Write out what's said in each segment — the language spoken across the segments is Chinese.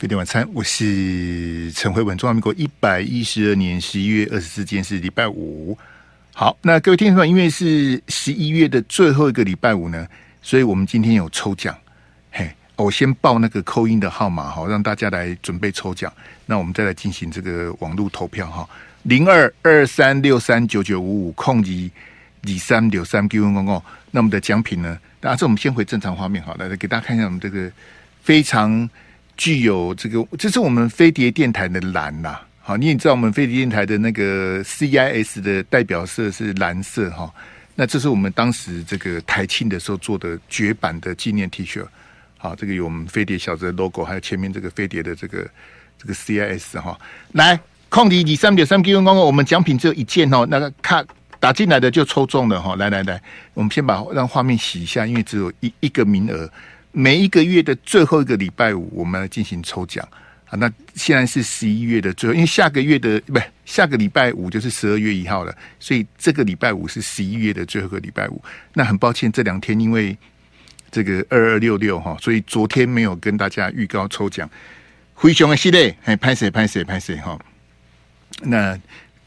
飞碟晚餐，我是陈慧文。中华民国一百一十二年十一月二十四日是礼拜五。好，那各位听众朋友，因为是十一月的最后一个礼拜五呢，所以我们今天有抽奖。嘿，我先报那个扣音的号码哈，让大家来准备抽奖。那我们再来进行这个网络投票哈，零二二三六三九九五五空一二三六三九五五。那我们的奖品呢？大家这我们先回正常画面好，来来给大家看一下我们这个非常。具有这个，这是我们飞碟电台的蓝呐。好，你也知道我们飞碟电台的那个 CIS 的代表色是蓝色哈。那这是我们当时这个台庆的时候做的绝版的纪念 T 恤。好，这个有我们飞碟小子的 logo，还有前面这个飞碟的这个这个 CIS 哈。来，空底底三点三 Q 公公，我们奖品只有一件哦。那个卡打进来的就抽中了哈。来来来，我们先把让画面洗一下，因为只有一一个名额。每一个月的最后一个礼拜五，我们来进行抽奖啊！那现在是十一月的最后，因为下个月的不下个礼拜五就是十二月一号了，所以这个礼拜五是十一月的最后一个礼拜五。那很抱歉，这两天因为这个二二六六哈，所以昨天没有跟大家预告抽奖。灰熊的系列，哎，拍谁拍谁拍谁哈！那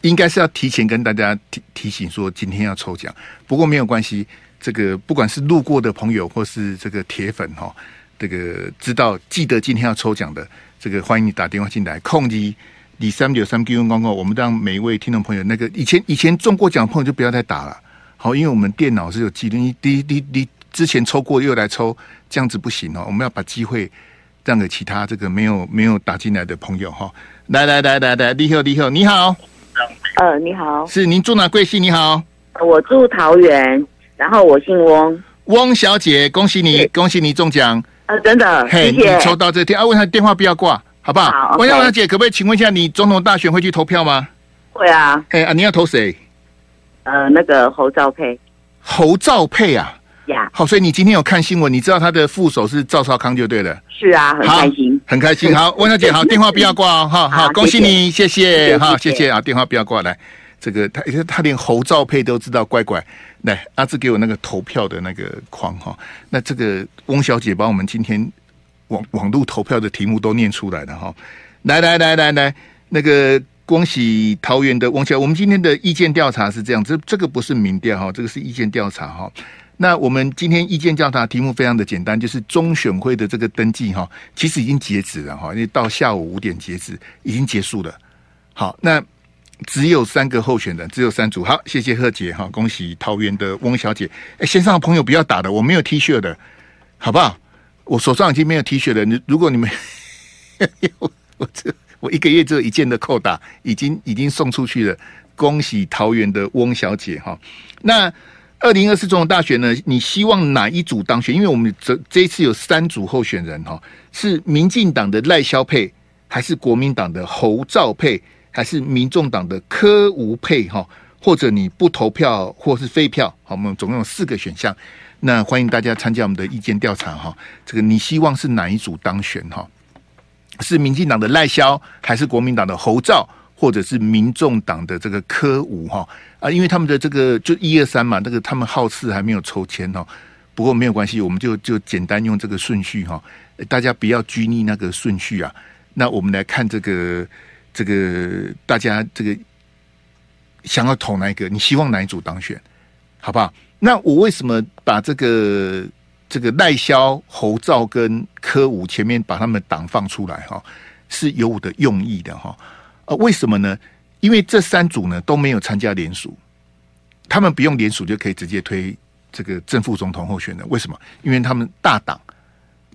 应该是要提前跟大家提提醒说今天要抽奖，不过没有关系。这个不管是路过的朋友，或是这个铁粉哈，这个知道记得今天要抽奖的，这个欢迎你打电话进来，空机李三九三 Q 公告，我们让每一位听众朋友，那个以前以前中过奖的朋友就不要再打了，好，因为我们电脑是有记录，你你你你之前抽过又来抽，这样子不行哦，我们要把机会让给其他这个没有没有打进来的朋友哈，来来来来来，你好你好你好，呃你好，是您住哪？贵姓？你好，我住桃园。然后我姓翁，翁小姐，恭喜你，恭喜你中奖！呃，真的，嘿。你抽到这天啊，问他电话不要挂，好不好？好。翁小姐，可不可以请问一下，你总统大选会去投票吗？会啊。哎啊，你要投谁？呃，那个侯兆佩。侯兆佩啊？呀。好，所以你今天有看新闻，你知道他的副手是赵少康就对了。是啊，很开心，很开心。好，翁小姐，好，电话不要挂哦，哈，好，恭喜你，谢谢，哈，谢谢啊，电话不要挂，来。这个他他连侯兆佩都知道，乖乖来，阿志给我那个投票的那个框哈。那这个翁小姐把我们今天网网络投票的题目都念出来了哈。来来来来来，那个恭喜桃园的翁小姐，我们今天的意见调查是这样，这这个不是民调哈，这个是意见调查哈。那我们今天意见调查题目非常的简单，就是中选会的这个登记哈，其实已经截止了哈，因为到下午五点截止，已经结束了。好，那。只有三个候选人，只有三组。好，谢谢贺姐哈，恭喜桃园的翁小姐。哎，线上的朋友不要打的，我没有 T 恤的，好不好？我手上已经没有 T 恤了。你如果你们我 我这我一个月只有一件的扣打，已经已经送出去了。恭喜桃园的翁小姐哈。那二零二四总统大选呢？你希望哪一组当选？因为我们这这一次有三组候选人哈，是民进党的赖萧配，还是国民党的侯兆配？还是民众党的柯无配哈，或者你不投票或是废票，好，我们总共有四个选项。那欢迎大家参加我们的意见调查哈。这个你希望是哪一组当选哈？是民进党的赖萧，还是国民党的侯兆，或者是民众党的这个柯吴哈？啊，因为他们的这个就一二三嘛，那个他们好次还没有抽签哈。不过没有关系，我们就就简单用这个顺序哈。大家不要拘泥那个顺序啊。那我们来看这个。这个大家这个想要投哪一个？你希望哪一组当选？好不好？那我为什么把这个这个赖萧、侯兆跟柯武前面把他们党放出来哈？是有我的用意的哈。呃，为什么呢？因为这三组呢都没有参加联署，他们不用联署就可以直接推这个正副总统候选人。为什么？因为他们大党，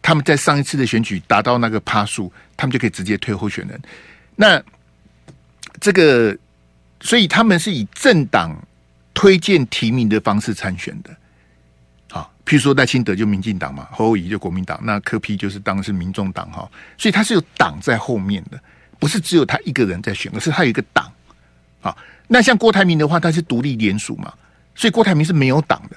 他们在上一次的选举达到那个趴数，他们就可以直接推候选人。那这个，所以他们是以政党推荐提名的方式参选的，好，譬如说赖清德就民进党嘛，侯友宜就国民党，那柯 P 就是当是民众党哈，所以他是有党在后面的，不是只有他一个人在选，而是他有一个党。好，那像郭台铭的话，他是独立联署嘛，所以郭台铭是没有党的。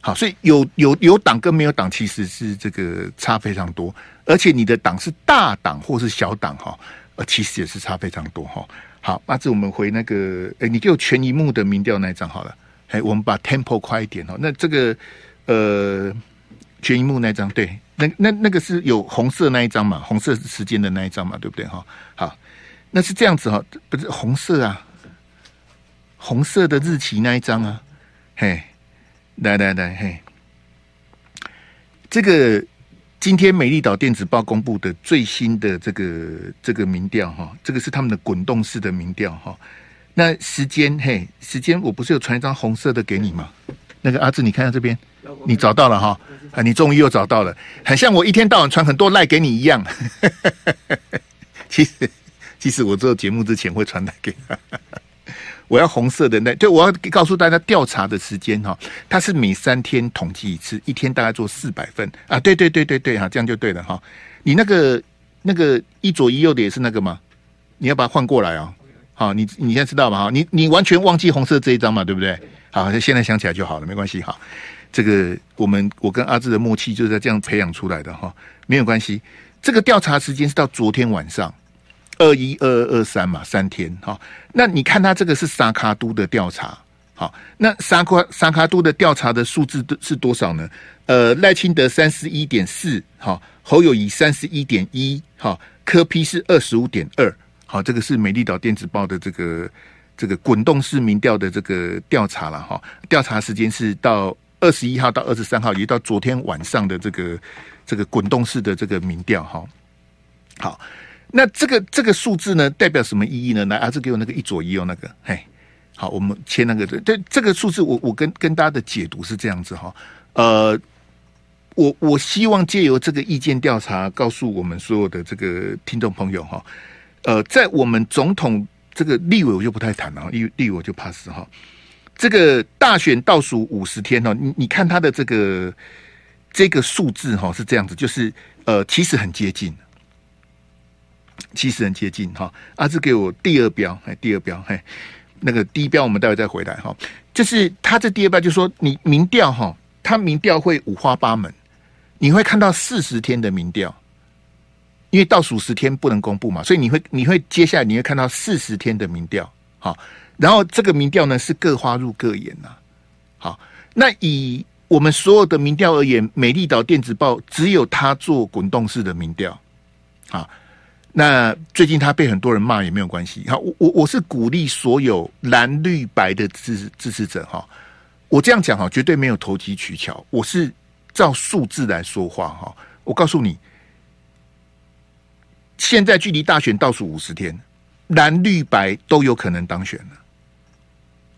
好，所以有有有党跟没有党其实是这个差非常多，而且你的党是大党或是小党哈。呃，其实也是差非常多哈。好，那这我们回那个，哎，你给我全一幕的民调那一张好了。哎，我们把 tempo 快一点哦。那这个，呃，全一幕那一张，对，那那那个是有红色那一张嘛，红色时间的那一张嘛，对不对哈？好，那是这样子哈，不是红色啊，红色的日期那一张啊，嘿，来来来，嘿，这个今天美丽岛电子报公布的最新的这个这个民调哈，这个是他们的滚动式的民调哈。那时间嘿，时间我不是有传一张红色的给你吗？那个阿志，你看下这边，你找到了哈？啊，你终于又找到了，很像我一天到晚传很多赖给你一样。其实，其实我做节目之前会传赖给他。我要红色的那，就我要告诉大家调查的时间哈，它是每三天统计一次，一天大概做四百份啊。对对对对对哈，这样就对了哈。你那个那个一左一右的也是那个吗？你要把它换过来啊。好，你你现在知道吗？哈，你你完全忘记红色这一张嘛，对不对？好，那现在想起来就好了，没关系。哈，这个我们我跟阿志的默契就是在这样培养出来的哈，没有关系。这个调查时间是到昨天晚上二一二二二三嘛，三天哈。那你看他这个是沙卡都的调查，好，那沙卡沙卡都的调查的数字是多少呢？呃，赖清德三十一点四，哈，侯友谊三十一点一，哈，柯批是二十五点二。好，这个是美丽岛电子报的这个这个滚动式民调的这个调查了哈。调查时间是到二十一号到二十三号，也到昨天晚上的这个这个滚动式的这个民调哈。好，那这个这个数字呢，代表什么意义呢？来，阿志给我那个一左一右那个，嘿，好，我们切那个对，这这个数字我，我跟跟大家的解读是这样子哈。呃，我我希望借由这个意见调查，告诉我们所有的这个听众朋友哈。呃，在我们总统这个立委我就不太谈了，立立委我就 pass 哈。这个大选倒数五十天哦，你你看他的这个这个数字哈是这样子，就是呃其实很接近，其实很接近哈。阿志给我第二标，哎，第二标，嘿，那个第一标我们待会再回来哈。就是他这第二标就说你民调哈，他民调会五花八门，你会看到四十天的民调。因为倒数十天不能公布嘛，所以你会你会接下来你会看到四十天的民调，好，然后这个民调呢是各花入各眼呐，好，那以我们所有的民调而言，美丽岛电子报只有他做滚动式的民调，好，那最近他被很多人骂也没有关系，好，我我我是鼓励所有蓝绿白的支支持者哈，我这样讲哈，绝对没有投机取巧，我是照数字来说话哈，我告诉你。现在距离大选倒数五十天，蓝绿白都有可能当选了。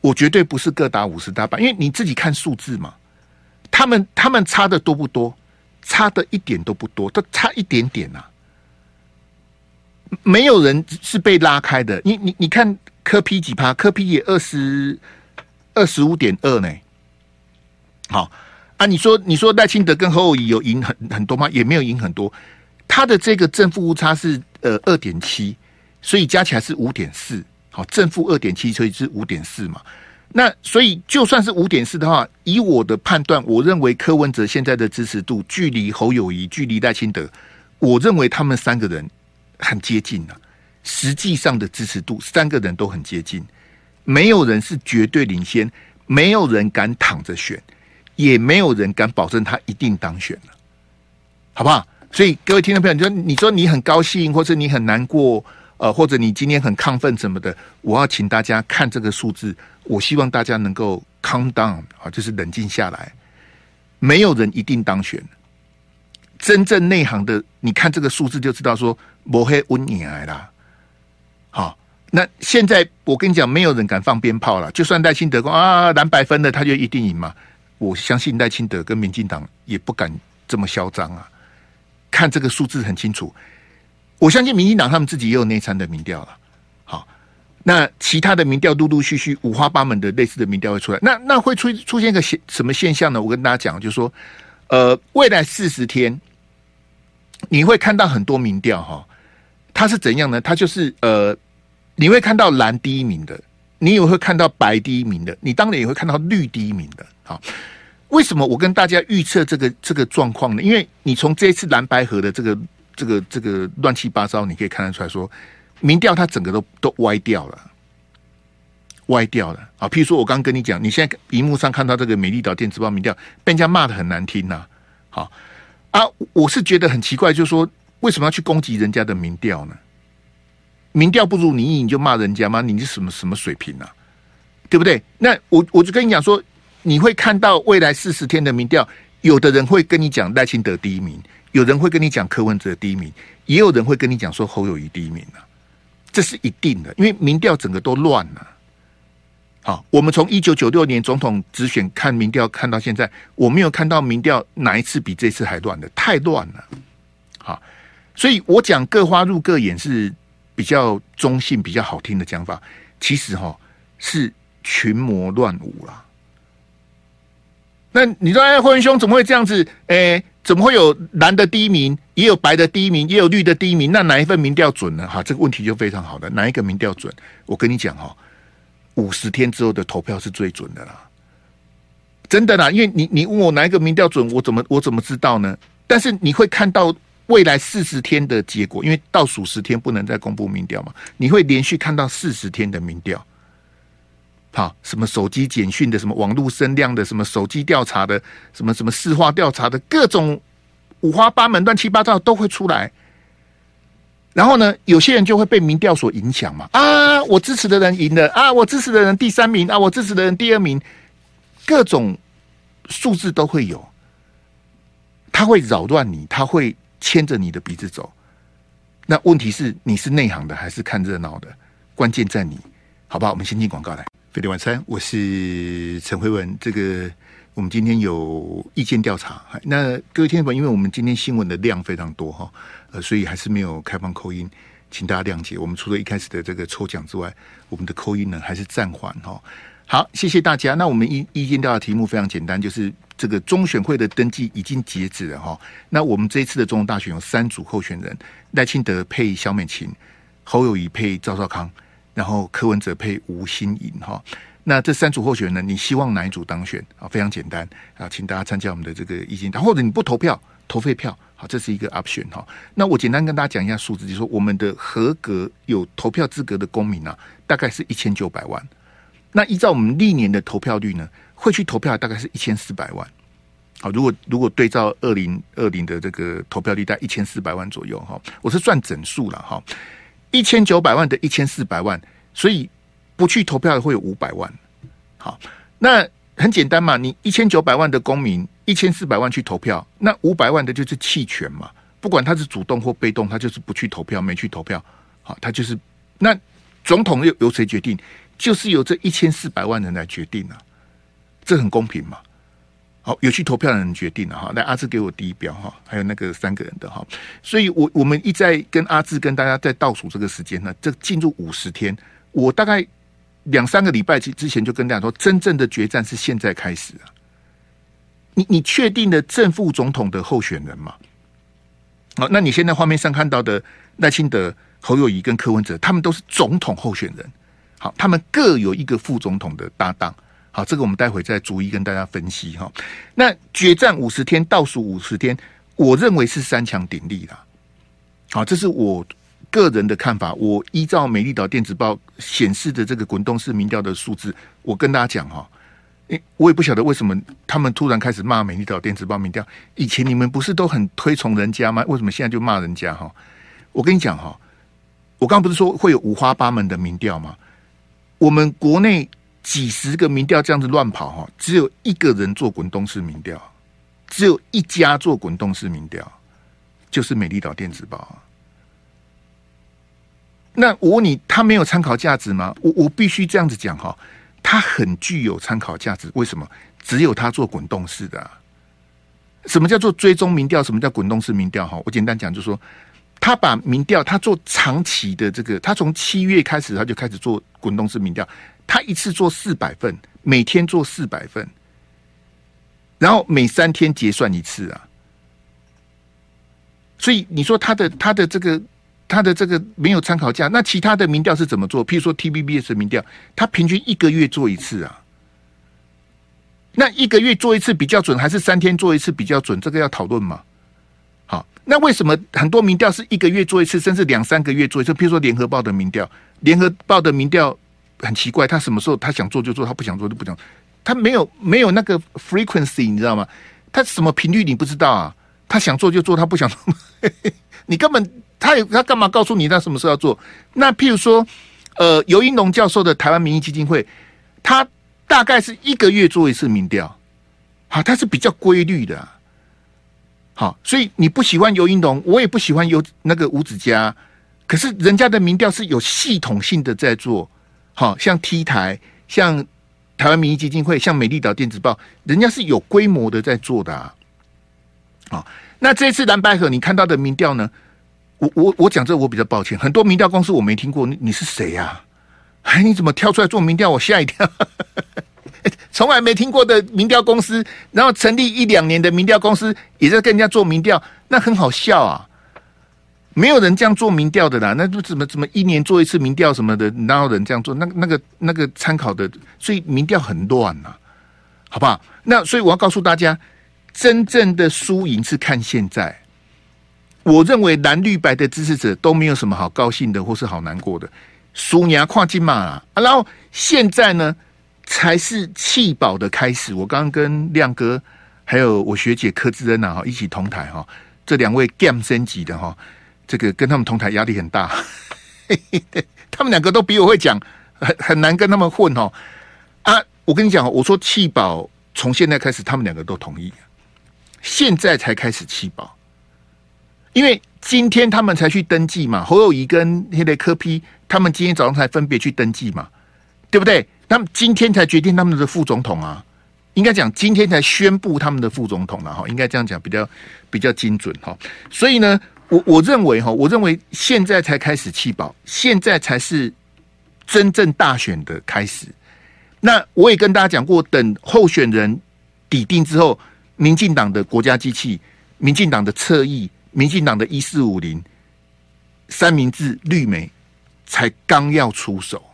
我绝对不是各打五十大板，因为你自己看数字嘛。他们他们差的多不多？差的一点都不多，都差一点点呐、没有人是被拉开的。你你你看科 P 几趴？科 P 也二十二十五点二呢。好啊，你说你说赖清德跟侯友谊有赢很很多吗？也没有赢很多。他的这个正负误差是呃二点七，所以加起来是五点四。好，正负二点七，所以是五点四嘛。那所以就算是五点四的话，以我的判断，我认为柯文哲现在的支持度距离侯友谊、距离赖清德，我认为他们三个人很接近了。实际上的支持度，三个人都很接近，没有人是绝对领先，没有人敢躺着选，也没有人敢保证他一定当选了，好不好？所以各位听众朋友，你说你说你很高兴，或者你很难过，呃，或者你今天很亢奋什么的，我要请大家看这个数字。我希望大家能够 calm down 啊，就是冷静下来。没有人一定当选，真正内行的，你看这个数字就知道说，抹黑温你来啦。好，那现在我跟你讲，没有人敢放鞭炮了。就算赖清德说啊蓝白分的，他就一定赢嘛？我相信赖清德跟民进党也不敢这么嚣张啊。看这个数字很清楚，我相信民进党他们自己也有内参的民调了。好，那其他的民调陆陆续续五花八门的类似的民调会出来，那那会出出现一个现什么现象呢？我跟大家讲，就是说，呃，未来四十天你会看到很多民调哈，它是怎样呢？它就是呃，你会看到蓝第一名的，你也会看到白第一名的，你当然也会看到绿第一名的，好。为什么我跟大家预测这个这个状况呢？因为你从这一次蓝白河的这个这个这个乱七八糟，你可以看得出来说，民调它整个都都歪掉了，歪掉了啊！譬如说我刚跟你讲，你现在荧幕上看到这个美丽岛电子报民调，被人家骂的很难听呐、好啊，我是觉得很奇怪，就是说为什么要去攻击人家的民调呢？民调不如你意，你就骂人家吗？你是什么什么水平啊？对不对？那我我就跟你讲说，你会看到未来四十天的民调，有的人会跟你讲赖清德第一名，有人会跟你讲柯文哲第一名，也有人会跟你讲说侯友谊第一名啊，这是一定的，因为民调整个都乱了。好，我们从一九九六年总统直选看民调看到现在，我没有看到民调哪一次比这次还乱的，太乱了。好，所以我讲各花入各眼是比较中性、比较好听的讲法，其实哈是。群魔乱舞啦！那你说，哎，霍元兄怎么会这样子？哎，怎么会有蓝的第一名，也有白的第一名，也有绿的第一名？那哪一份民调准呢？哈，这个问题就非常好的，哪一个民调准？我跟你讲哈，五十天之后的投票是最准的啦，真的啦！因为你你问我哪一个民调准，我怎么我怎么知道呢？但是你会看到未来四十天的结果，因为倒数十天不能再公布民调嘛，你会连续看到四十天的民调。好，什么手机简讯的，什么网络声量的，什么手机调查的，什么什么市话调查的，各种五花八门、乱七八糟都会出来。然后呢，有些人就会被民调所影响嘛。啊，我支持的人赢了啊，我支持的人第三名啊，我支持的人第二名，各种数字都会有。他会扰乱你，他会牵着你的鼻子走。那问题是，你是内行的还是看热闹的？关键在你，好不好？我们先进广告来。飞碟晚餐，我是陈辉文。这个我们今天有意见调查，那各位听众朋友，因为我们今天新闻的量非常多哈，呃，所以还是没有开放扣音，请大家谅解。我们除了一开始的这个抽奖之外，我们的扣音呢还是暂缓哈。好，谢谢大家。那我们意意见调查题目非常简单，就是这个中选会的登记已经截止了哈。那我们这一次的总统大选有三组候选人：赖清德配萧美琴，侯友宜配赵少康。然后柯文哲配吴欣颖哈，那这三组候选人呢？你希望哪一组当选啊？非常简单啊，请大家参加我们的这个意见，或者你不投票投废票，好，这是一个 option 哈。那我简单跟大家讲一下数字，就是说我们的合格有投票资格的公民啊，大概是一千九百万。那依照我们历年的投票率呢，会去投票大概是一千四百万。好，如果如果对照二零二零的这个投票率在一千四百万左右哈，我是算整数了哈。一千九百万的一千四百万，所以不去投票的会有五百万。好，那很简单嘛，你一千九百万的公民，一千四百万去投票，那五百万的就是弃权嘛。不管他是主动或被动，他就是不去投票，没去投票。好，他就是那总统由由谁决定？就是由这一千四百万人来决定啊，这很公平嘛。好，有去投票的人决定了哈。来，阿志给我第一标哈，还有那个三个人的哈。所以我我们一再跟阿志跟大家在倒数这个时间呢，这进入五十天，我大概两三个礼拜之之前就跟大家说，真正的决战是现在开始啊。你你确定了正副总统的候选人吗？好，那你现在画面上看到的赖清德、侯友宜跟柯文哲，他们都是总统候选人。好，他们各有一个副总统的搭档。好，这个我们待会再逐一跟大家分析哈。那决战五十天，倒数五十天，我认为是三强鼎立啦。好，这是我个人的看法。我依照美丽岛电子报显示的这个滚动式民调的数字，我跟大家讲哈。诶，我也不晓得为什么他们突然开始骂美丽岛电子报民调。以前你们不是都很推崇人家吗？为什么现在就骂人家哈？我跟你讲哈，我刚刚不是说会有五花八门的民调吗？我们国内。几十个民调这样子乱跑哈，只有一个人做滚动式民调，只有一家做滚动式民调，就是美丽岛电子报。那我问你，他没有参考价值吗？我我必须这样子讲哈，他很具有参考价值。为什么？只有他做滚动式的。什么叫做追踪民调？什么叫滚动式民调？哈，我简单讲，就是说，他把民调他做长期的这个，他从七月开始他就开始做滚动式民调。他一次做四百份，每天做四百份，然后每三天结算一次啊。所以你说他的他的这个他的这个没有参考价，那其他的民调是怎么做？譬如说 TVBS 的民调，他平均一个月做一次啊。那一个月做一次比较准，还是三天做一次比较准？这个要讨论吗？好，那为什么很多民调是一个月做一次，甚至两三个月做一次？譬如说联合报的民调，联合报的民调。很奇怪，他什么时候他想做就做，他不想做就不讲，他没有没有那个 frequency，你知道吗？他什么频率你不知道啊？他想做就做，他不想做，你根本他有他干嘛告诉你他什么时候要做？那譬如说，呃，尤英龙教授的台湾民意基金会，他大概是一个月做一次民调，好，他是比较规律的，好，所以你不喜欢尤英龙，我也不喜欢尤那个吴子嘉，可是人家的民调是有系统性的在做，好像 T 台，像。台湾民意基金会像美丽岛电子报，人家是有规模的在做的啊。好，那这次蓝白合你看到的民调呢？我我我讲这我比较抱歉，很多民调公司我没听过，你你是谁呀？哎，你怎么跳出来做民调？我吓一跳，从来没听过的民调公司，然后成立一两年的民调公司也在跟人家做民调，那很好笑啊。没有人这样做民调的啦，那就怎么怎么一年做一次民调什么的，哪有人这样做？那那个那个参考的，所以民调很乱呐，好不好？那所以我要告诉大家，真正的输赢是看现在。我认为蓝绿白的支持者都没有什么好高兴的，或是好难过的。输赢跨金马啊，然后现在呢才是弃保的开始。我刚刚跟亮哥还有我学姐柯志恩啊，哈一起同台哈，这两位 game 升级的哈。这个跟他们同台压力很大，他们两个都比我会讲，很很难跟他们混哦。啊，我跟你讲，我说弃保从现在开始，他们两个都同意，现在才开始弃保，因为今天他们才去登记嘛。侯友宜跟那个柯 P，他们今天早上才分别去登记嘛，对不对？他们今天才决定他们的副总统啊，应该讲今天才宣布他们的副总统了哈，应该这样讲比较比较精准哈。所以呢。我我认为哈，我认为现在才开始弃保，现在才是真正大选的开始。那我也跟大家讲过，等候选人抵定之后，民进党的国家机器、民进党的侧翼、民进党的一四五零、三明治、绿媒才刚要出手，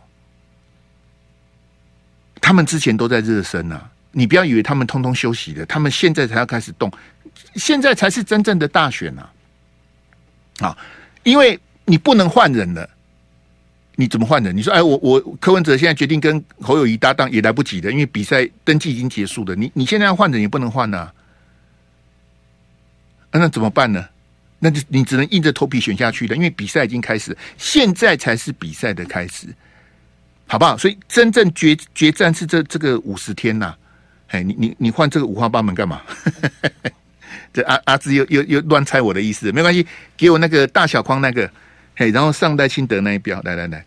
他们之前都在热身啊！你不要以为他们通通休息的，他们现在才要开始动，现在才是真正的大选啊！啊，因为你不能换人了，你怎么换人？你说，哎，我我柯文哲现在决定跟侯友谊搭档也来不及的，因为比赛登记已经结束了。你你现在要换人也不能换呐，啊，那怎么办呢？那就你只能硬着头皮选下去的，因为比赛已经开始，现在才是比赛的开始，好不好？所以真正决决战是这这个五十天呐，哎，你你你换这个五花八门干嘛？这阿阿志又又又乱猜我的意思，没关系，给我那个大小框那个，嘿，然后上代清德那一标，来来来，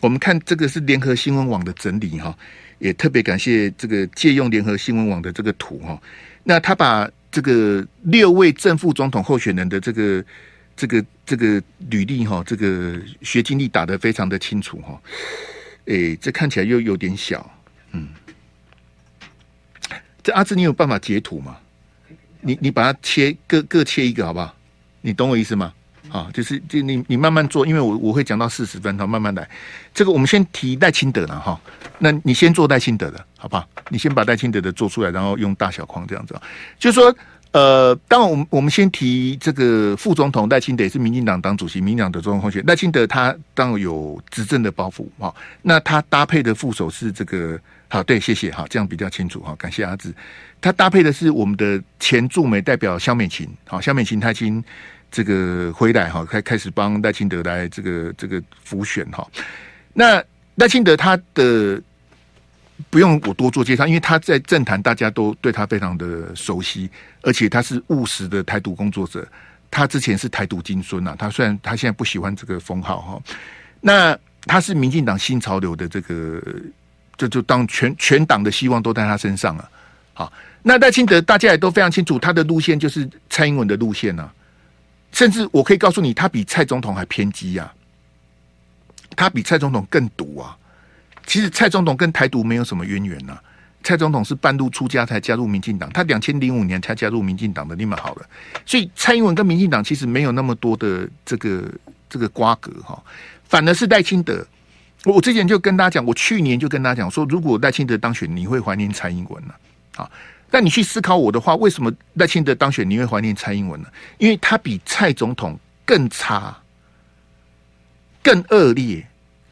我们看这个是联合新闻网的整理哈，也特别感谢这个借用联合新闻网的这个图哈，那他把这个六位正副总统候选人的这个这个这个履历哈，这个学经历打得非常的清楚哈，诶，这看起来又有点小，嗯，这阿志你有办法截图吗？你你把它切各各切一个好不好？你懂我意思吗？啊，就是就你你慢慢做，因为我我会讲到四十分，好，慢慢来。这个我们先提赖清德了哈，那你先做赖清德的好不好？你先把赖清德的做出来，然后用大小框这样子。就是说，呃，当然我们我们先提这个副总统赖清德是民进党党主席，民进党的总统候选人赖清德他当然有执政的包袱哈，那他搭配的副手是这个。好，对，谢谢，好，这样比较清楚，好，感谢阿志。他搭配的是我们的前驻美代表萧美琴，好，萧美琴他已经这个回来，哈，开开始帮赖清德来这个这个辅选，哈。那赖清德他的不用我多做介绍，因为他在政坛大家都对他非常的熟悉，而且他是务实的台独工作者。他之前是台独金孙呐，他虽然他现在不喜欢这个封号，哈，那他是民进党新潮流的这个。就就当全全党的希望都在他身上了，好，那赖清德大家也都非常清楚，他的路线就是蔡英文的路线啊，甚至我可以告诉你，他比蔡总统还偏激呀，他比蔡总统更毒啊。其实蔡总统跟台独没有什么渊源呐，蔡总统是半路出家才加入民进党，他两千零五年才加入民进党的，你们好了，所以蔡英文跟民进党其实没有那么多的这个这个瓜葛哈，反而是赖清德。我之前就跟大家讲，我去年就跟大家讲说，如果赖清德当选，你会怀念蔡英文呢？啊，但你去思考我的话，为什么赖清德当选你会怀念蔡英文呢？因为他比蔡总统更差、更恶劣、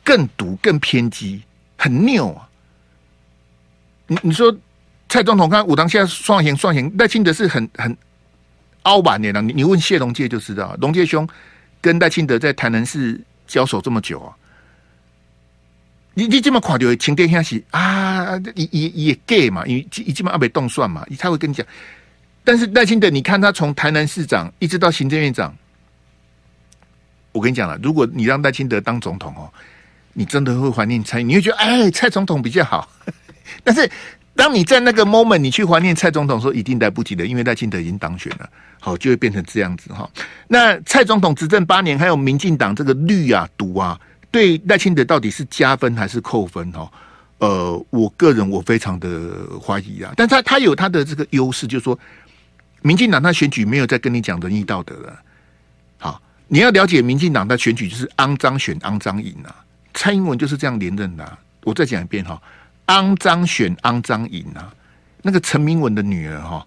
更毒、更偏激，很拗啊！你你说蔡总统看武当下双行双行，赖清德是很很凹板的。你你问谢龙介就知道，龙介兄跟赖清德在台南市交手这么久啊，你你这么垮掉请殿下去啊，也也也 gay 嘛，因为一基本上被动算嘛，他会跟你讲。但是赖清德，你看他从台南市长一直到行政院长，我跟你讲了，如果你让赖清德当总统哦，你真的会怀念蔡，你会觉得哎，蔡总统比较好，但是。当你在那个 moment，你去怀念蔡总统说，一定来不及的，因为赖清德已经当选了，好，就会变成这样子哈。那蔡总统执政八年，还有民进党这个绿啊毒啊，对赖清德到底是加分还是扣分哈？呃，我个人我非常的怀疑啊。但他他有他的这个优势，就是说，民进党他选举没有再跟你讲仁义道德了。好，你要了解民进党的选举就是肮脏选肮脏赢啊。蔡英文就是这样连任的。我再讲一遍哈。肮脏选肮脏赢啊！那个陈明文的女儿哈，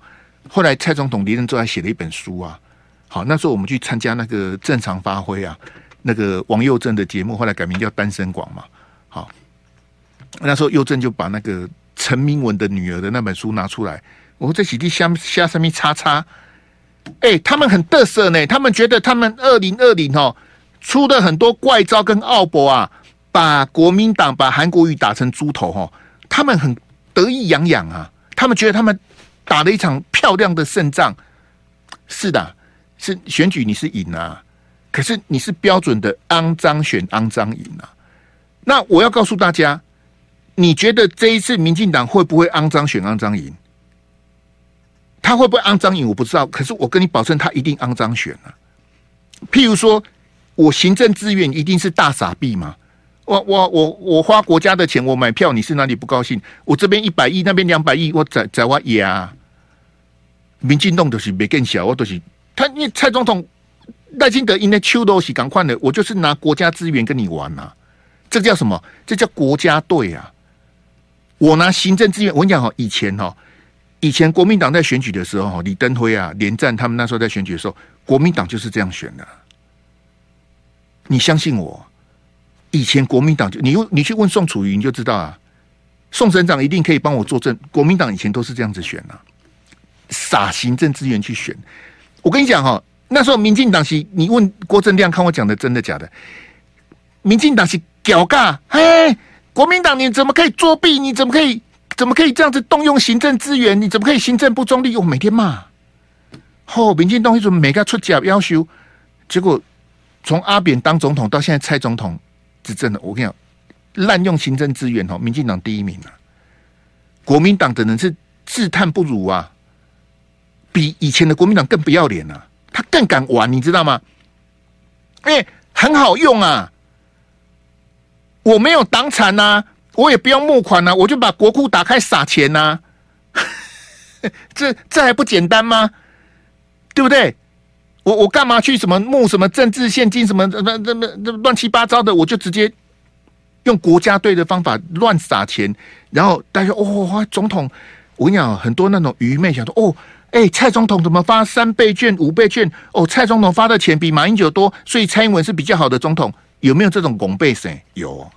后来蔡总统连任之后还写了一本书啊。好，那时候我们去参加那个正常发挥啊，那个王佑正的节目，后来改名叫单身广嘛。好，那时候佑正就把那个陈明文的女儿的那本书拿出来，我在洗地下下上面叉叉。哎，他们很得瑟呢，他们觉得他们二零二零哦出了很多怪招跟奥博啊，把国民党把韩国瑜打成猪头哈。他们很得意洋洋啊！他们觉得他们打了一场漂亮的胜仗。是的，是选举你是赢啊，可是你是标准的肮脏选肮脏赢啊。那我要告诉大家，你觉得这一次民进党会不会肮脏选肮脏赢？他会不会肮脏赢？我不知道。可是我跟你保证，他一定肮脏选啊。譬如说，我行政资源一定是大傻逼吗？我我我我花国家的钱，我买票，你是哪里不高兴？我这边一百亿，那边两百亿，我在在我压。民进党都是没更小，我都是他。因为蔡总统赖清德因为秋都是赶快的，我就是拿国家资源跟你玩呐、啊。这叫什么？这叫国家队啊！我拿行政资源，我跟你讲哈，以前哈，以前国民党在选举的时候，李登辉啊、连战他们那时候在选举的时候，国民党就是这样选的。你相信我。以前国民党就你你去问宋楚瑜你就知道啊，宋省长一定可以帮我作证。国民党以前都是这样子选啊，撒行政资源去选。我跟你讲哈，那时候民进党是，你问郭正亮看我讲的真的假的？民进党是屌尬，嘿，国民党你怎么可以作弊？你怎么可以怎么可以这样子动用行政资源？你怎么可以行政不中立？我每天骂，后、哦、民进党一直每个出假要求，结果从阿扁当总统到现在蔡总统。执政的，我跟你讲，滥用行政资源哦，民进党第一名啊，国民党的人是自叹不如啊，比以前的国民党更不要脸啊，他更敢玩，你知道吗？哎、很好用啊，我没有党产呐，我也不用募款呐、我就把国库打开撒钱呐、这这还不简单吗？对不对？我我干嘛去什么募什么政治献金什么什么什么乱七八糟的？我就直接用国家队的方法乱撒钱，然后大家哦，总统，我跟你讲，很多那种愚昧想说哦，哎，蔡总统怎么发三倍券、五倍券？哦，蔡总统发的钱比马英九多，所以蔡英文是比较好的总统。有没有这种拱背神？有，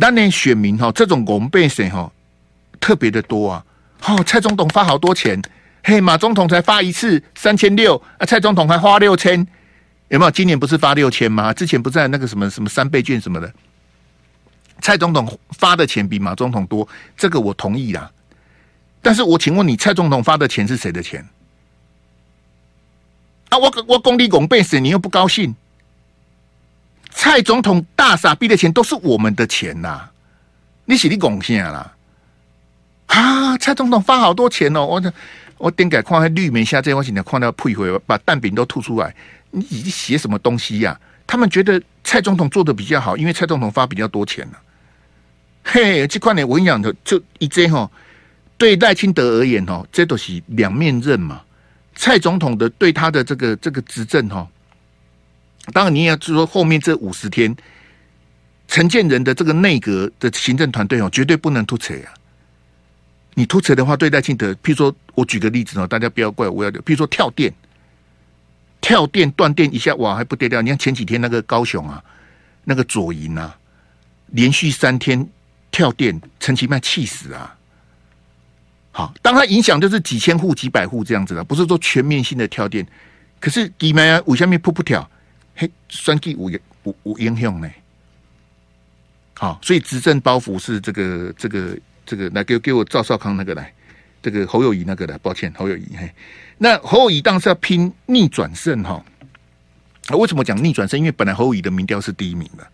当年选民哈，这种拱背神哈特别的多啊。哦，蔡总统发好多钱。嘿，马总统才发一次三千六啊，蔡总统还花六千，有没有？今年不是发六千吗？之前不是在那个什么什么三倍券什么的，蔡总统发的钱比马总统多，这个我同意啦。但是我请问你，蔡总统发的钱是谁的钱？啊，我我公立拱背死，你又不高兴？蔡总统大傻逼的钱都是我们的钱呐，你是你贡献啦？啊，蔡总统发好多钱哦，我的。我点改看绿媒下这东西，你看到配回把蛋饼都吐出来，你写什么东西呀、啊？他们觉得蔡总统做的比较好，因为蔡总统发比较多钱呢、啊。嘿，这块呢，我跟你讲的，就一这哈，对赖清德而言哦，这都是两面刃嘛。蔡总统的对他的这个这个执政哈，当然你也要说后面这五十天，陈建仁的这个内阁的行政团队哦，绝对不能突扯啊。你突扯的话，对赖清德，譬如说，我举个例子哦，大家不要怪我，我要譬如说跳电，跳电断电一下，哇，还不得了！你看前几天那个高雄啊，那个左营啊，连续三天跳电，陈其迈气死啊！好，当它影响就是几千户、几百户这样子的，不是说全面性的跳电。可是地面五下面噗噗跳，嘿，算计五五五影响呢？好，所以执政包袱是这个这个这个，来给给我赵少康那个来，这个侯友宜那个来，抱歉，侯友宜嘿，那侯友宜当时要拼逆转胜哈。为什么讲逆转胜？因为本来侯友宜的民调是第一名的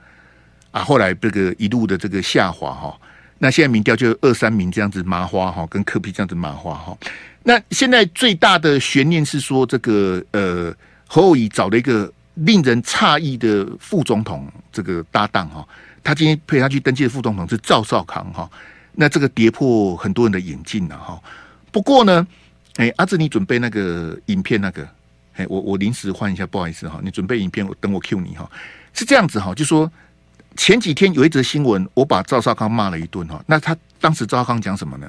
啊，后来这个一路的这个下滑哈。那现在民调就二三名这样子麻花哈，跟柯 P 这样子麻花哈。那现在最大的悬念是说，这个呃侯友宜找了一个令人诧异的副总统这个搭档哈。他今天陪他去登记的副总统是赵少康哈。那这个跌破很多人的眼镜了哈。不过呢，哎，阿志你准备那个影片那个，哎，我我临时换一下，不好意思哈，你准备影片，我等我 Q 你哈。是这样子哈，就说。前几天有一则新闻，我把赵少康骂了一顿哈。那他当时赵少康讲什么呢？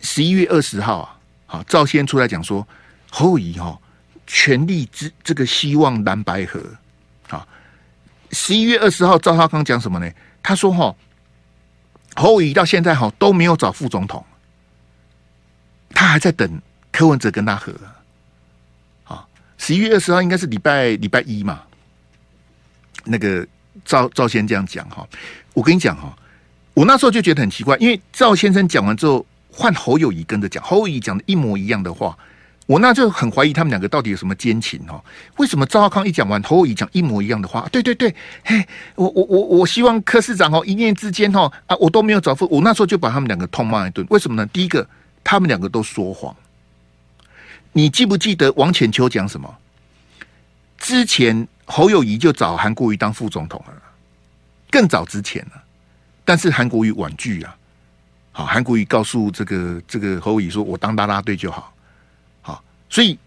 十一月二十号啊，好，赵先出来讲说侯友宜哈全力之这个希望蓝白合啊。十一月二十号，赵少康讲什么呢？他说哈侯友宜到现在哈都没有找副总统，他还在等柯文哲跟他和。啊，十一月二十号应该是礼拜礼拜一嘛，那个。赵赵先生这样讲哈，我跟你讲哈，我那时候就觉得很奇怪，因为赵先生讲完之后，换侯友宜跟着讲，侯友宜讲的一模一样的话，我那就很怀疑他们两个到底有什么奸情哈？为什么赵浩康一讲完，侯友谊讲一模一样的话？对对对，嘿，我我我我希望柯市长哦，一念之间哦啊，我都没有找副，我那时候就把他们两个痛骂一顿。为什么呢？第一个，他们两个都说谎。你记不记得王浅秋讲什么？之前。侯友谊就找韩国瑜当副总统了，更早之前了，但是韩国瑜婉拒啊。好，韩国瑜告诉这个这个侯友谊说：“我当啦啦队就好。”所以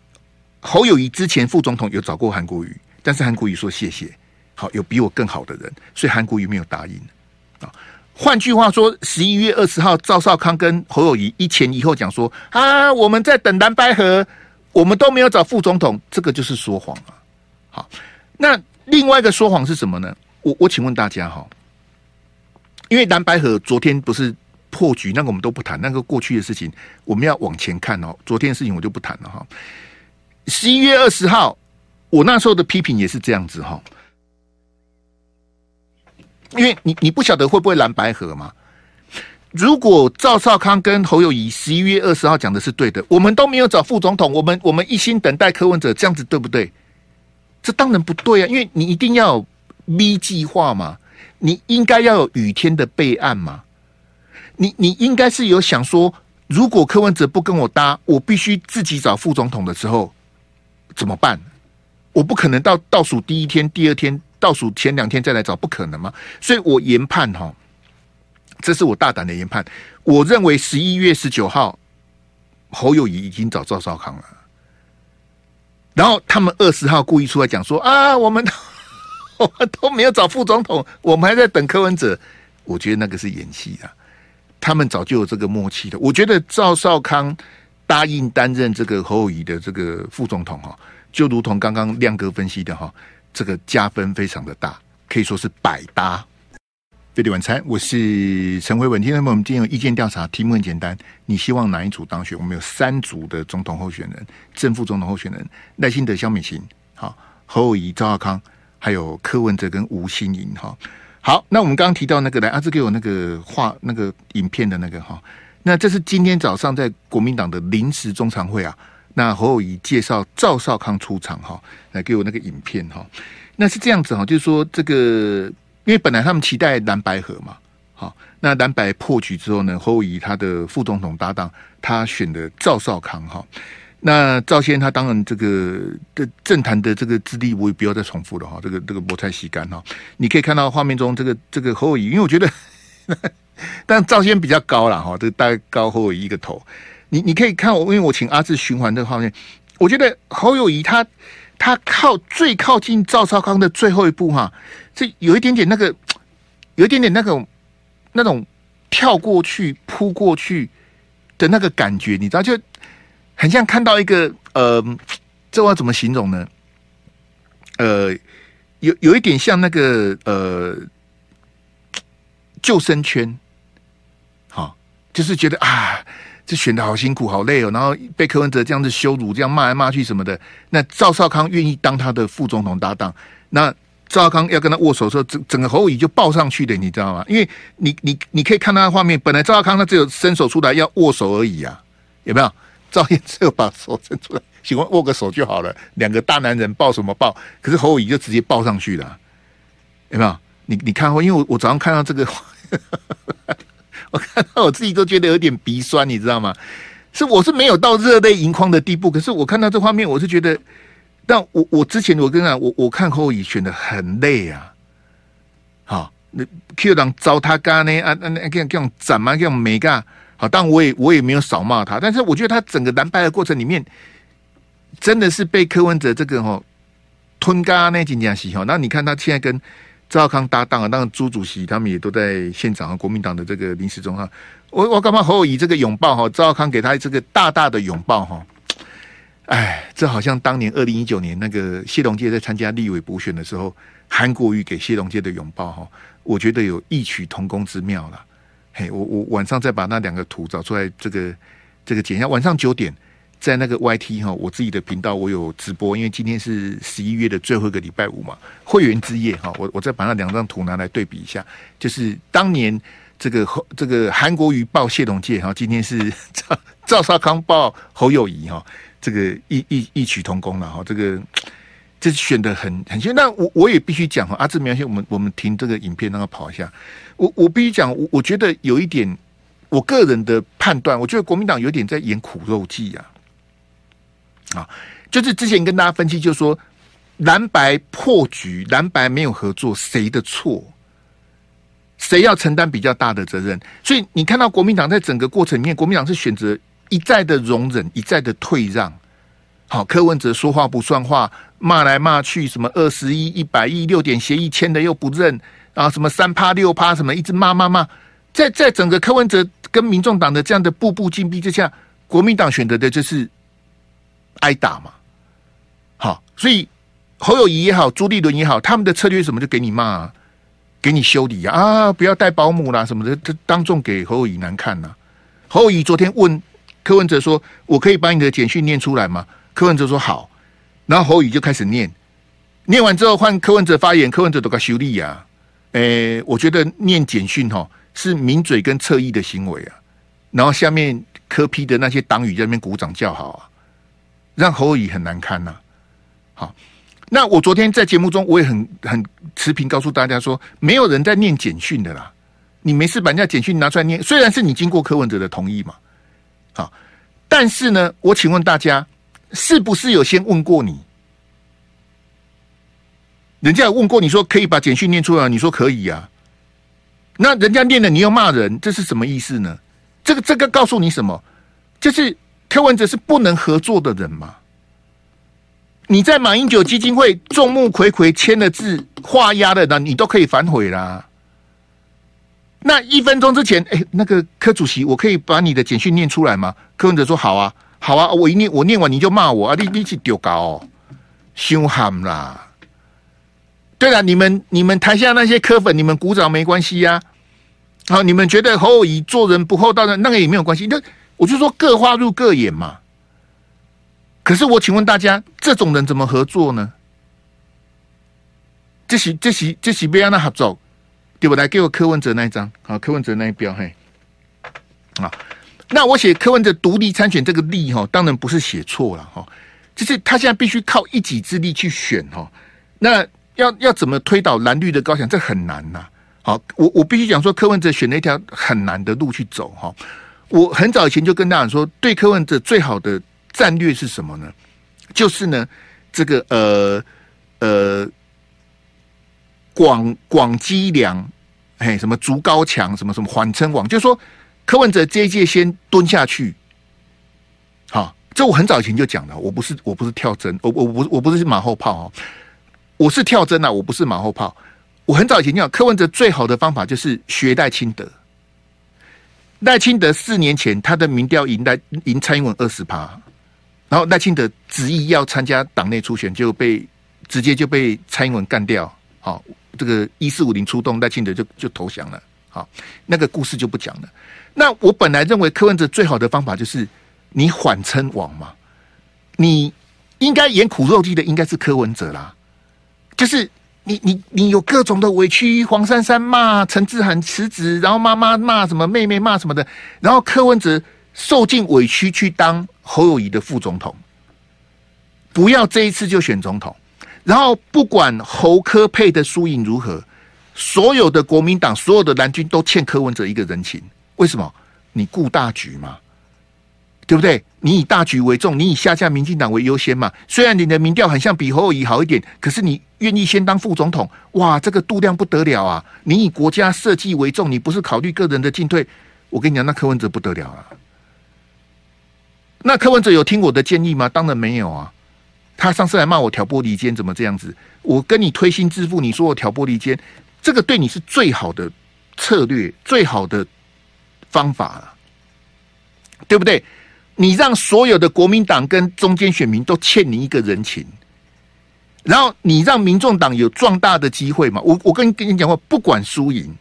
侯友宜之前副总统有找过韩国瑜，但是韩国瑜说谢谢。好，有比我更好的人，所以韩国瑜没有答应。啊，换句话说，十一月二十号，赵少康跟侯友宜一前一后讲说：“啊，我们在等蓝白河，我们都没有找副总统，这个就是说谎啊。”好。那另外一个说谎是什么呢？我我请问大家哈，因为蓝白河昨天不是破局，那个我们都不谈，那个过去的事情，我们要往前看哦。昨天的事情我就不谈了哈。十一月二十号，我那时候的批评也是这样子哈，因为你你不晓得会不会蓝白合嘛？如果赵少康跟侯友宜十一月二十号讲的是对的，我们都没有找副总统，我们我们一心等待柯文哲，这样子对不对？这当然不对啊，因为你一定要有 V 计划嘛，你应该要有雨天的备案嘛，你你应该是有想说，如果柯文哲不跟我搭，我必须自己找副总统的时候怎么办？我不可能到倒数第一天、第二天、倒数前两天再来找，不可能吗。所以我研判哈，这是我大胆的研判，我认为十一月十九号侯友谊已经找赵少康了。然后他们二十号故意出来讲说啊，我们 我们都没有找副总统，我们还在等柯文哲。我觉得那个是演戏啊，他们早就有这个默契的。我觉得赵少康答应担任这个侯友宜的这个副总统哈，就如同刚刚亮哥分析的哈，这个加分非常的大，可以说是百搭。飞碟晚餐，我是陈慧文。听众朋友们，今天有意见调查，题目很简单，你希望哪一组当选？我们有三组的总统候选人，正副总统候选人赖清德、萧美琴，好，侯友宜、赵少康，还有柯文哲跟吴欣盈，哈。好，那我们刚刚提到那个来，阿志给我那个画那个影片的那个哈，那这是今天早上在国民党的临时中常会啊，那侯友宜介绍赵少康出场哈，来给我那个影片哈，那是这样子哈，就是说这个。因为本来他们期待蓝白合嘛，好，那蓝白破局之后呢，侯友宜他的副总统搭档，他选的赵少康哈，那赵先他当然这个的政坛的这个资历，我也不要再重复了哈，这个这个菠菜洗干哈，你可以看到画面中这个这个侯友宜，因为我觉得，但赵先比较高了哈，这个大概高侯友宜一个头，你你可以看我，因为我请阿志循环这个画面，我觉得侯友宜他。他靠最靠近赵少康的最后一步哈，这有一点点那个，有一点点那种那种跳过去扑过去的那个感觉，你知道，就很像看到一个呃，这我怎么形容呢？呃，有有一点像那个呃救生圈，好，就是觉得啊，这选的好辛苦，好累哦。然后被柯文哲这样子羞辱，这样骂来骂去什么的。那赵少康愿意当他的副总统搭档，那赵少康要跟他握手时候，整整个侯友宜就抱上去的，你知道吗？因为你你你可以看他的画面，本来赵少康他只有伸手出来要握手而已啊，有没有？赵燕只有把手伸出来，喜欢握个手就好了。两个大男人抱什么抱？可是侯友宜就直接抱上去了，有没有？你你看，因为我我早上看到这个。我看到我自己都觉得有点鼻酸，你知道吗？是我是没有到热泪盈眶的地步，可是我看到这画面，我是觉得，但我我之前我跟你讲，我我看侯友宜选的很累啊。好，那 Q 党糟蹋干呢？啊，啊那这样这样怎么这样没干？好，但我也我也没有少骂他，但是我觉得他整个蓝白的过程里面，真的是被柯文哲这个哈吞咖那几件事哈。那你看他现在跟。赵康搭档啊，当然朱主席他们也都在现场啊。国民党的这个临时中哈，我我干嘛侯友宜这个拥抱哈？赵康给他这个大大的拥抱哈。哎，这好像当年二零一九年那个谢龙介在参加立委补选的时候，韩国瑜给谢龙介的拥抱哈，我觉得有异曲同工之妙了。嘿，我我晚上再把那两个图找出来，这个这个剪一下，晚上九点。在那个 YT 哈，我自己的频道我有直播，因为今天是十一月的最后一个礼拜五嘛，会员之夜哈，我我再把那两张图拿来对比一下，就是当年这个这个韩国瑜报谢龙介哈，今天是赵赵少康报侯友谊哈，这个异异异曲同工了哈，这个这选的很很像。那我我也必须讲哈，阿志苗先，我们我们停这个影片让他跑一下，我我必须讲，我我觉得有一点，我个人的判断，我觉得国民党有点在演苦肉计啊。啊，就是之前跟大家分析，就是说蓝白破局，蓝白没有合作，谁的错？谁要承担比较大的责任？所以你看到国民党在整个过程里面，国民党是选择一再的容忍，一再的退让。好，柯文哲说话不算话，骂来骂去，什么二十亿、一百亿、六点协议签的又不认啊，什么三趴六趴，什么一直骂骂骂，在在整个柯文哲跟民众党的这样的步步紧逼之下，国民党选择的就是。挨打嘛，好，所以侯友谊也好，朱立伦也好，他们的策略什么？就给你骂啊，给你修理啊，不要带保姆啦什么的，这当众给侯友谊难看呐、侯友谊昨天问柯文哲说：“我可以把你的简讯念出来吗？”柯文哲说：“好。”然后侯宇就开始念，念完之后换柯文哲发言，柯文哲都该修理啊。诶，我觉得念简讯哈是抿嘴跟侧翼的行为啊。然后下面柯批的那些党羽在那边鼓掌叫好啊。让侯宇很难堪呐、好，那我昨天在节目中，我也很很持平告诉大家说，没有人在念简讯的啦。你没事把人家简讯拿出来念，虽然是你经过柯文哲的同意嘛，好，但是呢，我请问大家，是不是有先问过你？人家有问过你说可以把简讯念出来，你说可以呀、啊？那人家念了，你又骂人，这是什么意思呢？这个这个告诉你什么？就是。柯文哲是不能合作的人嘛？你在马英九基金会众目睽睽签了字画押的，那你都可以反悔啦。那一分钟之前，哎，那个柯主席，我可以把你的简讯念出来吗？柯文哲说：“好啊，好啊，我一念，我念完你就骂我啊！你你去丢高哦，凶悍啦！对了，你们你们台下那些科粉，你们鼓掌没关系呀。好，你们觉得侯友宜做人不厚道的，那个也没有关系。那我就说各花入各眼嘛。可是我请问大家，这种人怎么合作呢？这是这是这是不要那合作，对不？来给我柯文哲那一张，好，柯文哲那一标，嘿，啊，那我写柯文哲独立参选这个力哈，当然不是写错了哈，就是他现在必须靠一己之力去选哈。那要要怎么推倒蓝绿的高墙？这很难呐。好，我我必须讲说，柯文哲选了一条很难的路去走哈。我很早以前就跟大家说，对柯文哲最好的战略是什么呢？就是呢，这个呃呃广广积粮，哎，什么筑高墙，什么什么缓称王，就说柯文哲这一届先蹲下去。好，这我很早以前就讲了，我不是我不是跳针，我我不我不是马后炮哦，我是跳针啊，我不是马后炮。我很早以前讲，柯文哲最好的方法就是学赖清德。赖清德四年前他的民调赢赖赢蔡英文二十趴，然后赖清德执意要参加党内初选，就被直接就被蔡英文干掉。好，这个一四五零出动，赖清德就就投降了。好，那个故事就不讲了。那我本来认为柯文哲最好的方法就是你缓称王嘛，你应该演苦肉计的应该是柯文哲啦，就是你你你有各种的委屈，黄珊珊骂陈志涵辞职，然后妈妈骂什么，妹妹骂什么的，然后柯文哲受尽委屈去当侯友宜的副总统，不要这一次就选总统，然后不管侯科配的输赢如何，所有的国民党所有的蓝军都欠柯文哲一个人情。为什么？你顾大局嘛，对不对？你以大局为重，你以下架民进党为优先嘛。虽然你的民调很像比侯友宜好一点，可是你愿意先当副总统，哇，这个度量不得了啊！你以国家设计为重，你不是考虑个人的进退。我跟你讲，那柯文哲不得了啊！那柯文哲有听我的建议吗？当然没有啊！他上次来骂我挑拨离间，怎么这样子？我跟你推心置腹，你说我挑拨离间，这个对你是最好的策略，最好的。方法了，对不对？你让所有的国民党跟中间选民都欠你一个人情，然后你让民众党有壮大的机会嘛？我我跟跟你讲过，不管输赢，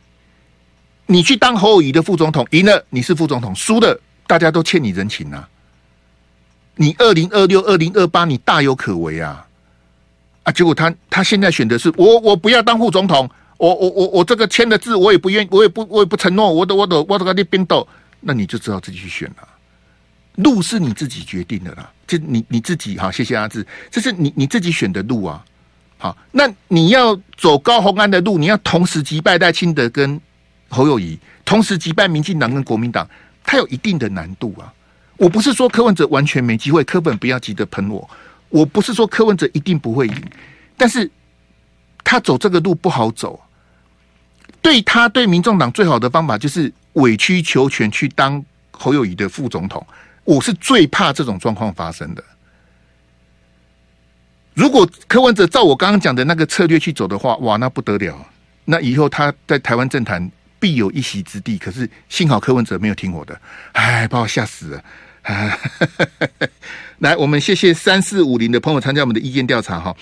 你去当侯友宜的副总统，赢了你是副总统，输了大家都欠你人情啊！你二零二六、二零二八，你大有可为啊！啊，结果他他现在选的是我，我不要当副总统。我我我我这个签的字，我也不愿，我也不我也不承诺，我都我都我都跟你拼斗，那你就知道自己去选了。路是你自己决定的啦，就你你自己哈，谢谢阿志，这是你你自己选的路啊。好，那你要走高虹安的路，你要同时击败戴清德跟侯友谊，同时击败民进党跟国民党，它有一定的难度啊。我不是说柯文哲完全没机会，柯本不要急着喷我。我不是说柯文哲一定不会赢，但是。他走这个路不好走，对他对民众党最好的方法就是委曲求全去当侯友宜的副总统。我是最怕这种状况发生的。如果柯文哲照我刚刚讲的那个策略去走的话，哇，那不得了！那以后他在台湾政坛必有一席之地。可是幸好柯文哲没有听我的，哎，把我吓死了。来，我们谢谢三四五零的朋友参加我们的意见调查哈。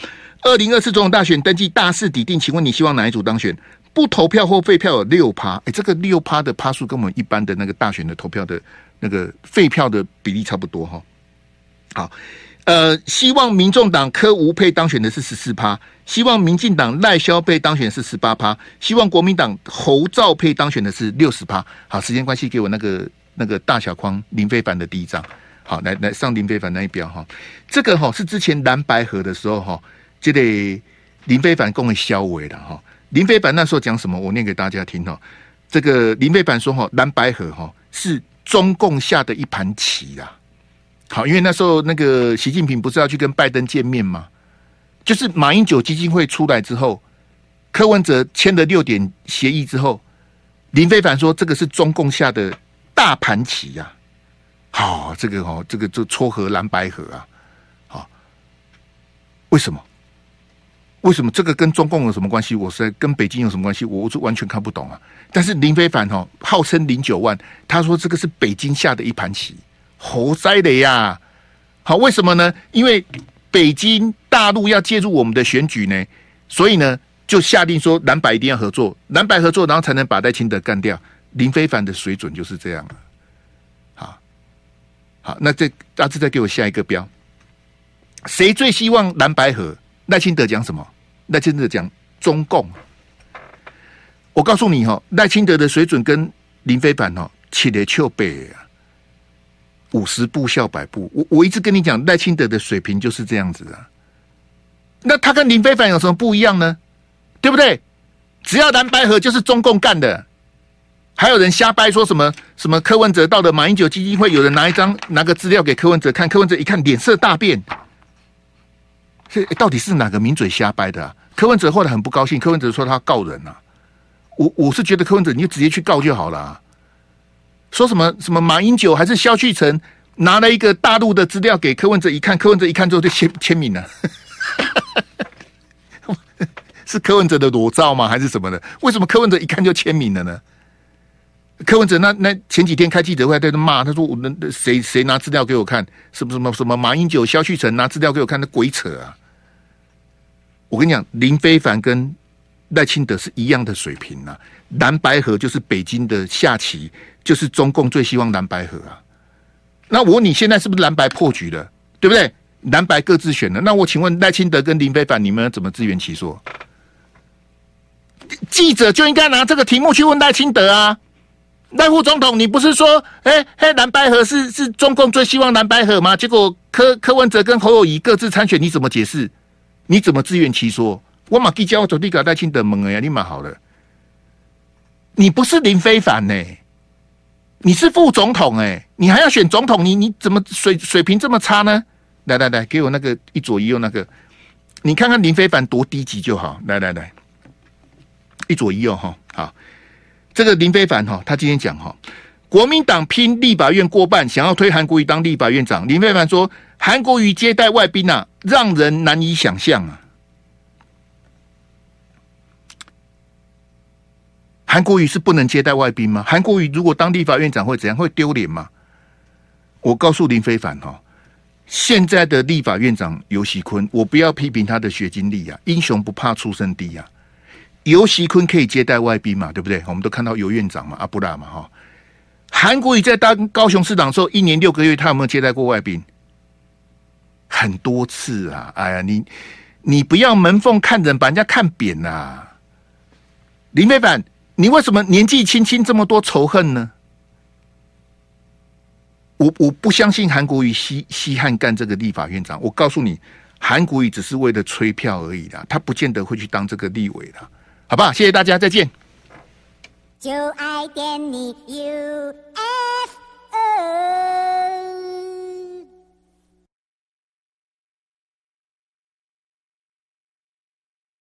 二零二四总统大选登记大势已定，请问你希望哪一组当选？不投票或废票有六趴，哎，这个六趴的趴数跟我们一般的那个大选的投票的那个废票的比例差不多哈。好，呃，希望民众党柯吴佩当选的是十四趴，希望民进党赖萧配当选是十八趴，希望国民党侯兆配当选的是六十趴。好，时间关系，给我那个那个大小框林飞凡的第一张。好，来来上林飞凡那一表哈，这个哈是之前蓝白合的时候哈。就得林飞凡跟我销毁了哈，林飞凡那时候讲什么？我念给大家听哈。这个林飞凡说哈，蓝白合哈是中共下的一盘棋啊。好，因为那时候那个习近平不是要去跟拜登见面吗？就是马英九基金会出来之后，柯文哲签了六点协议之后，林飞凡说这个是中共下的大盘棋呀。好，这个哦，这个就撮合蓝白合啊。好，为什么？为什么这个跟中共有什么关系？我是跟北京有什么关系？我是完全看不懂啊！但是林非凡哈号称零九万，他说这个是北京下的一盘棋，猴塞的呀！好，为什么呢？因为北京大陆要介入我们的选举呢，所以呢就下定说蓝白一定要合作，蓝白合作，然后才能把戴清德干掉。林非凡的水准就是这样了。好，好，那这大致再给我下一个标，谁最希望蓝白合？赖清德讲什么？赖清德讲中共。我告诉你哈，赖清德的水准跟林飞凡哦，起得丘背啊，五十步笑百步。我我一直跟你讲，赖清德的水平就是这样子啊。那他跟林飞凡有什么不一样呢？对不对？只要蓝白合就是中共干的。还有人瞎掰说什么什么柯文哲到了马英九基金会，有人拿一张拿个资料给柯文哲看，柯文哲一看脸色大变。这到底是哪个名嘴瞎掰的啊？柯文哲后来很不高兴，柯文哲说他告人啊。我我是觉得柯文哲你就直接去告就好了啊。说什么什么马英九还是萧旭成拿了一个大陆的资料给柯文哲一看，柯文哲一看之后就签签名了。是柯文哲的裸照吗？还是什么的？为什么柯文哲一看就签名了呢？柯文哲那那前几天开记者会在那骂，他说我那谁谁拿资料给我看？什么什么什么马英九、萧旭成拿资料给我看，那鬼扯啊！我跟你讲，林非凡跟赖清德是一样的水平啊。蓝白河就是北京的下棋，就是中共最希望蓝白河啊。那我问你现在是不是蓝白破局了？对不对？蓝白各自选了。那我请问赖清德跟林非凡，你们怎么自圆其说？记者就应该拿这个题目去问赖清德啊。赖副总统，你不是说，哎哎，蓝白河是是中共最希望蓝白河吗？结果柯柯文哲跟侯友谊各自参选，你怎么解释？你怎么自圆其说？我马基交走地搞赖清德门了呀，你蛮好了。你不是林非凡呢？你是副总统哎，你还要选总统？你你怎么水水平这么差呢？来来来，给我那个一左一右那个，你看看林非凡多低级就好。来来来，一左一右哈，好。这个林非凡哈，他今天讲哈，国民党拼立法院过半，想要推韩国瑜当立法院长。林飞凡说，韩国瑜接待外宾啊，让人难以想象啊。韩国瑜是不能接待外宾吗？韩国瑜如果当立法院长会怎样？会丢脸吗？我告诉林飞凡哈，现在的立法院长游锡堃，我不要批评他的学经历啊，英雄不怕出身低啊。游锡堃可以接待外宾嘛？对不对？我们都看到游院长嘛，阿布拉嘛，哈。韩国瑜在当高雄市长的时候，一年六个月，他有没有接待过外宾？很多次啊！哎呀，你你不要门缝看人，把人家看扁呐、啊！林飞帆，你为什么年纪轻轻这么多仇恨呢？我我不相信韩国瑜稀稀罕干这个立法院长。我告诉你，韩国瑜只是为了催票而已啦，他不见得会去当这个立委的。好不好？谢谢大家，再见。就爱点你 UFO